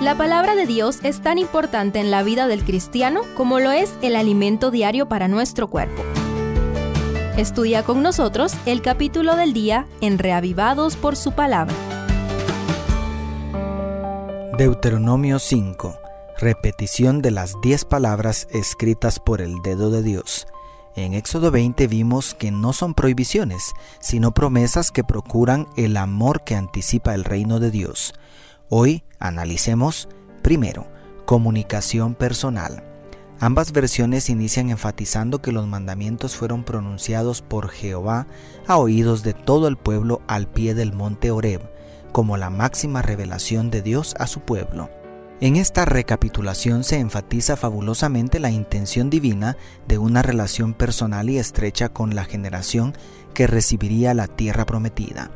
La palabra de Dios es tan importante en la vida del cristiano como lo es el alimento diario para nuestro cuerpo. Estudia con nosotros el capítulo del día en Reavivados por su palabra. Deuteronomio 5. Repetición de las 10 palabras escritas por el dedo de Dios. En Éxodo 20 vimos que no son prohibiciones, sino promesas que procuran el amor que anticipa el reino de Dios. Hoy analicemos, primero, comunicación personal. Ambas versiones inician enfatizando que los mandamientos fueron pronunciados por Jehová a oídos de todo el pueblo al pie del monte Horeb, como la máxima revelación de Dios a su pueblo. En esta recapitulación se enfatiza fabulosamente la intención divina de una relación personal y estrecha con la generación que recibiría la tierra prometida.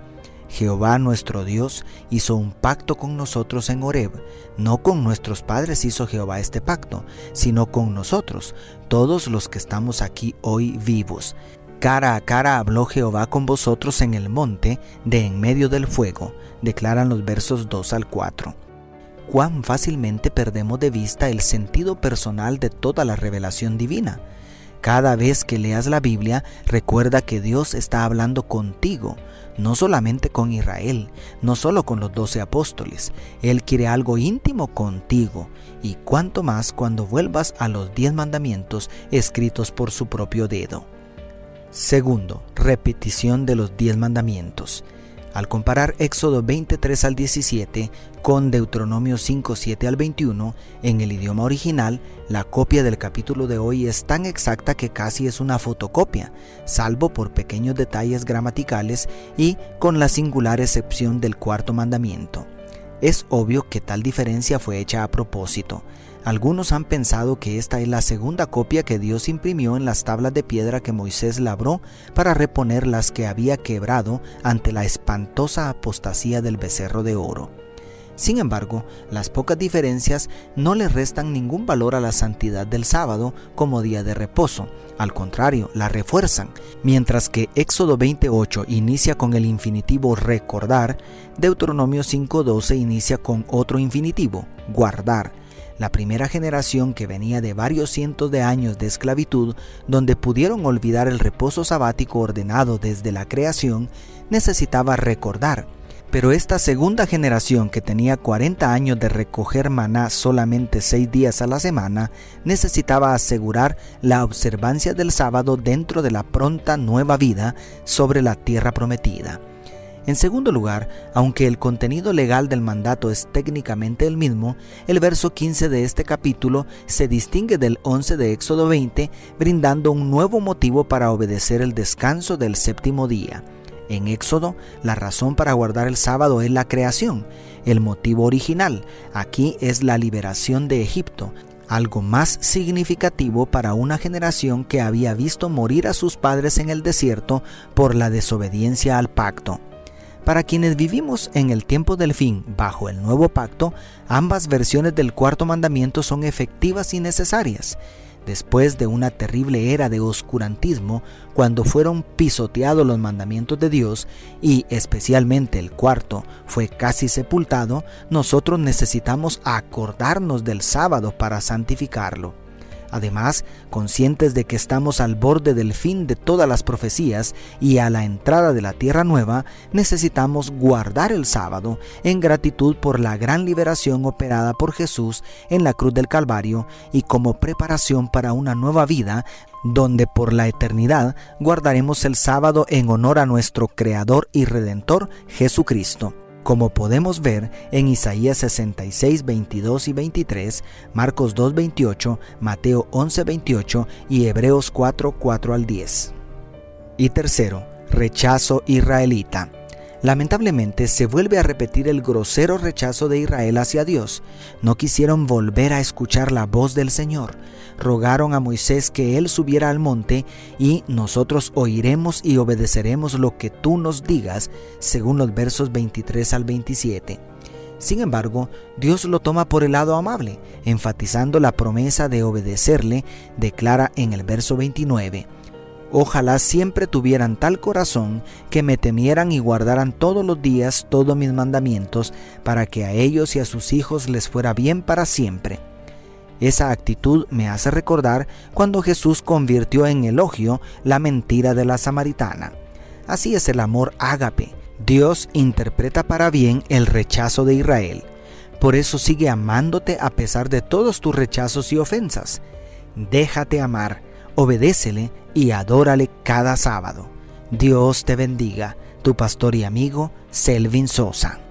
Jehová nuestro Dios hizo un pacto con nosotros en Horeb. No con nuestros padres hizo Jehová este pacto, sino con nosotros, todos los que estamos aquí hoy vivos. Cara a cara habló Jehová con vosotros en el monte de en medio del fuego, declaran los versos 2 al 4. Cuán fácilmente perdemos de vista el sentido personal de toda la revelación divina. Cada vez que leas la Biblia, recuerda que Dios está hablando contigo, no solamente con Israel, no solo con los doce apóstoles. Él quiere algo íntimo contigo, y cuanto más cuando vuelvas a los diez mandamientos escritos por su propio dedo. Segundo, repetición de los diez mandamientos. Al comparar Éxodo 23 al 17 con Deuteronomio 5, 7 al 21, en el idioma original, la copia del capítulo de hoy es tan exacta que casi es una fotocopia, salvo por pequeños detalles gramaticales y con la singular excepción del cuarto mandamiento. Es obvio que tal diferencia fue hecha a propósito. Algunos han pensado que esta es la segunda copia que Dios imprimió en las tablas de piedra que Moisés labró para reponer las que había quebrado ante la espantosa apostasía del becerro de oro. Sin embargo, las pocas diferencias no le restan ningún valor a la santidad del sábado como día de reposo, al contrario, la refuerzan. Mientras que Éxodo 28 inicia con el infinitivo recordar, Deuteronomio 5.12 inicia con otro infinitivo, guardar la primera generación que venía de varios cientos de años de esclavitud, donde pudieron olvidar el reposo sabático ordenado desde la creación, necesitaba recordar. Pero esta segunda generación que tenía 40 años de recoger maná solamente 6 días a la semana, necesitaba asegurar la observancia del sábado dentro de la pronta nueva vida sobre la tierra prometida. En segundo lugar, aunque el contenido legal del mandato es técnicamente el mismo, el verso 15 de este capítulo se distingue del 11 de Éxodo 20, brindando un nuevo motivo para obedecer el descanso del séptimo día. En Éxodo, la razón para guardar el sábado es la creación. El motivo original aquí es la liberación de Egipto, algo más significativo para una generación que había visto morir a sus padres en el desierto por la desobediencia al pacto. Para quienes vivimos en el tiempo del fin bajo el nuevo pacto, ambas versiones del cuarto mandamiento son efectivas y necesarias. Después de una terrible era de oscurantismo, cuando fueron pisoteados los mandamientos de Dios y especialmente el cuarto fue casi sepultado, nosotros necesitamos acordarnos del sábado para santificarlo. Además, conscientes de que estamos al borde del fin de todas las profecías y a la entrada de la tierra nueva, necesitamos guardar el sábado en gratitud por la gran liberación operada por Jesús en la cruz del Calvario y como preparación para una nueva vida donde por la eternidad guardaremos el sábado en honor a nuestro Creador y Redentor Jesucristo como podemos ver en Isaías 66, 22 y 23, Marcos 2, 28, Mateo 11, 28 y Hebreos 4, 4 al 10. Y tercero, rechazo israelita. Lamentablemente se vuelve a repetir el grosero rechazo de Israel hacia Dios. No quisieron volver a escuchar la voz del Señor. Rogaron a Moisés que él subiera al monte y nosotros oiremos y obedeceremos lo que tú nos digas, según los versos 23 al 27. Sin embargo, Dios lo toma por el lado amable, enfatizando la promesa de obedecerle, declara en el verso 29. Ojalá siempre tuvieran tal corazón que me temieran y guardaran todos los días todos mis mandamientos, para que a ellos y a sus hijos les fuera bien para siempre. Esa actitud me hace recordar cuando Jesús convirtió en elogio la mentira de la samaritana. Así es el amor ágape. Dios interpreta para bien el rechazo de Israel. Por eso sigue amándote a pesar de todos tus rechazos y ofensas. Déjate amar, obedécele y adórale cada sábado. Dios te bendiga, tu pastor y amigo Selvin Sosa.